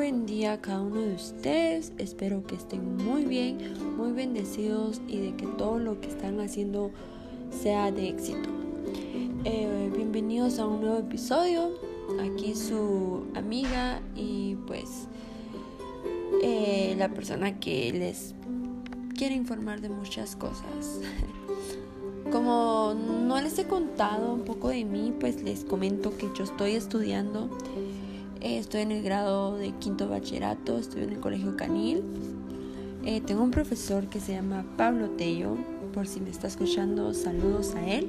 buen día a cada uno de ustedes. Espero que estén muy bien, muy bendecidos y de que todo lo que están haciendo sea de éxito. Eh, bienvenidos a un nuevo episodio. Aquí su amiga y pues eh, la persona que les quiere informar de muchas cosas. Como no les he contado un poco de mí, pues les comento que yo estoy estudiando eh, estoy en el grado de quinto bachillerato, estoy en el colegio Canil. Eh, tengo un profesor que se llama Pablo Tello, por si me está escuchando, saludos a él,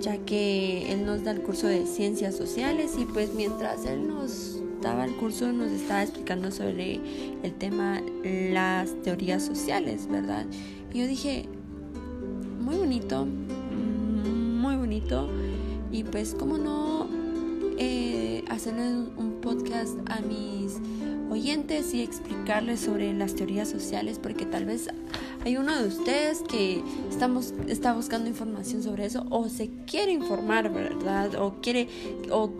ya que él nos da el curso de ciencias sociales y pues mientras él nos daba el curso nos estaba explicando sobre el tema las teorías sociales, ¿verdad? Y yo dije, muy bonito, muy bonito y pues cómo no eh, hacerle un podcast a mis oyentes y explicarles sobre las teorías sociales porque tal vez hay uno de ustedes que estamos, está buscando información sobre eso o se quiere informar, ¿verdad? O quiere, o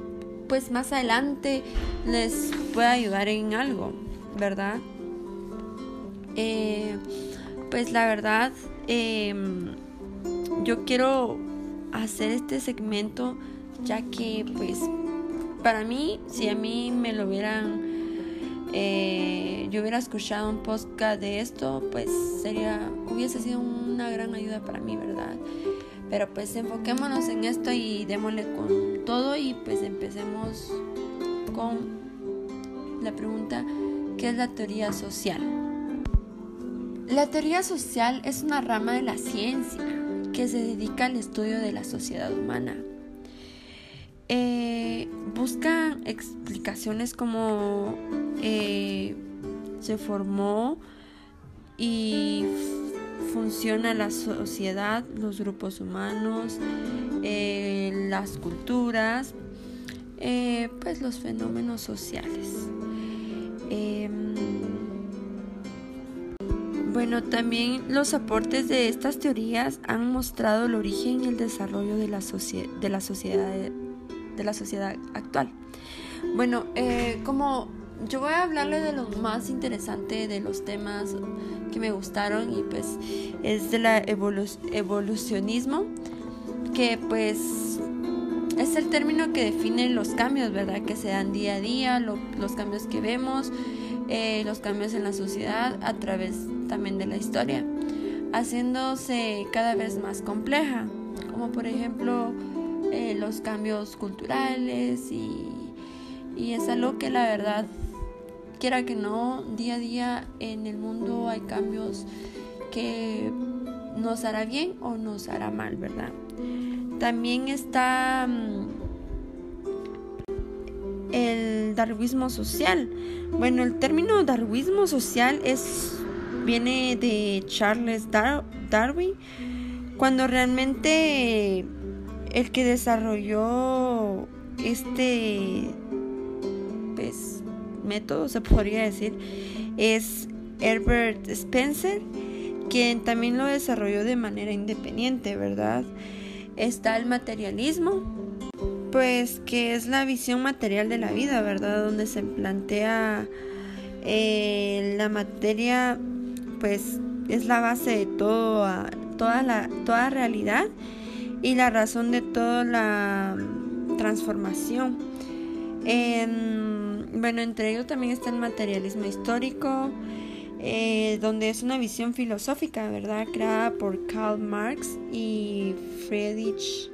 pues más adelante les puede ayudar en algo, ¿verdad? Eh, pues la verdad, em, yo quiero hacer este segmento ya que pues para mí, si a mí me lo hubieran, eh, yo hubiera escuchado un podcast de esto, pues sería, hubiese sido una gran ayuda para mí, ¿verdad? Pero pues enfoquémonos en esto y démosle con todo y pues empecemos con la pregunta, ¿qué es la teoría social? La teoría social es una rama de la ciencia que se dedica al estudio de la sociedad humana eh, busca explicaciones como eh, se formó y funciona la sociedad, los grupos humanos, eh, las culturas, pues los fenómenos sociales. Em, bueno, también los aportes de estas teorías han mostrado el origen y el desarrollo de la, de la sociedad de la sociedad actual. Bueno, eh, como yo voy a hablarle de lo más interesante de los temas que me gustaron y pues es de la evolucionismo, que pues es el término que define los cambios, ¿verdad? Que se dan día a día, los cambios que vemos, eh, los cambios en la sociedad a través también de la historia, haciéndose cada vez más compleja, como por ejemplo eh, los cambios culturales y, y es algo que la verdad, quiera que no, día a día en el mundo hay cambios que nos hará bien o nos hará mal, ¿verdad? También está mm, el darwinismo social. Bueno, el término darwinismo social es viene de Charles Darwin cuando realmente el que desarrolló este pues, método, se podría decir, es Herbert Spencer, quien también lo desarrolló de manera independiente, ¿verdad? Está el materialismo, pues que es la visión material de la vida, ¿verdad? Donde se plantea eh, la materia, pues es la base de todo, toda la toda realidad y la razón de toda la transformación. bueno, entre ellos también está el materialismo histórico, eh, donde es una visión filosófica, ¿verdad? Creada por Karl Marx y Friedrich,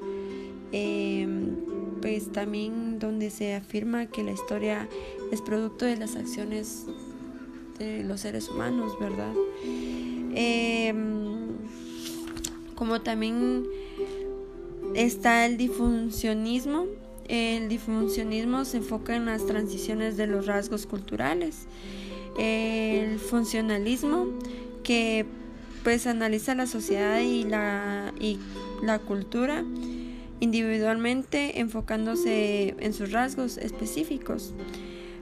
em, pues también donde se afirma que la historia es producto de las acciones de los seres humanos, ¿verdad? Em, como también está el difuncionismo. El difuncionismo se enfoca en las transiciones de los rasgos culturales. El funcionalismo, que pues analiza la sociedad y la, y la cultura individualmente enfocándose en sus rasgos específicos.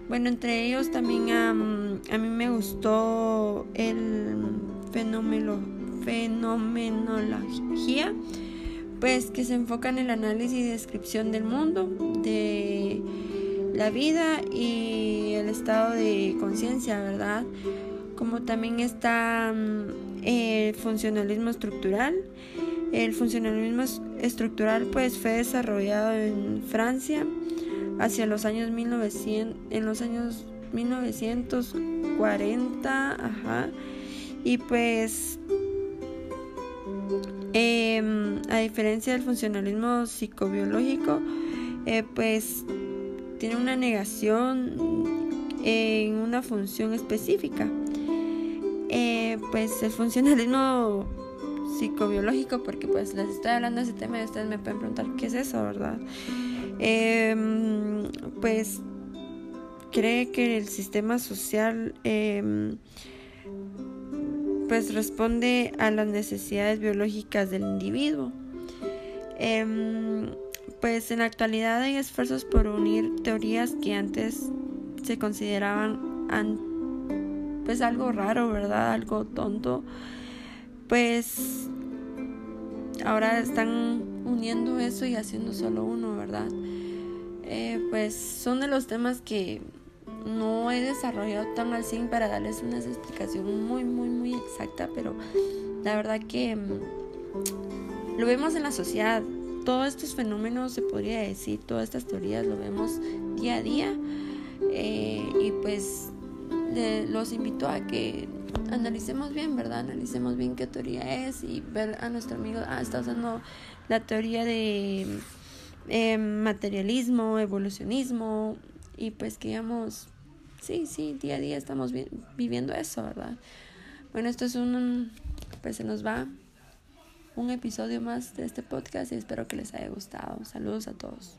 Bueno, entre ellos también a mí me gustó el fenómeno, fenomenología pues que se enfoca en el análisis y descripción del mundo, de la vida y el estado de conciencia, ¿verdad? Como también está mm, el funcionalismo estructural. El funcionalismo estructural pues fue desarrollado en Francia hacia los años 1900, en los años 1940, ajá, y pues em, a diferencia del funcionalismo psicobiológico, eh, pues tiene una negación en una función específica. Eh, pues el funcionalismo psicobiológico, porque pues les estoy hablando de ese tema y ustedes me pueden preguntar qué es eso, ¿verdad? Em, pues cree que el sistema social em, pues responde a las necesidades biológicas del individuo. Em, pues en la actualidad hay esfuerzos por unir teorías que antes se consideraban pues algo raro, ¿verdad? Algo tonto. Pues ahora están uniendo eso y haciendo solo uno, ¿verdad? Eh, pues son de los temas que no he desarrollado tan al 100 para darles una explicación muy, muy, muy exacta, pero la verdad que mm, lo vemos en la sociedad. Todos estos fenómenos, se podría decir, todas estas teorías lo vemos día a día. Eh, y pues los invito a que analicemos bien, ¿verdad? Analicemos bien qué teoría es y ver a nuestro amigo, ah, está usando la teoría de eh, materialismo, evolucionismo y pues que digamos sí, sí, día a día estamos viviendo eso, ¿verdad? Bueno, esto es un, pues se nos va un episodio más de este podcast y espero que les haya gustado. Saludos a todos.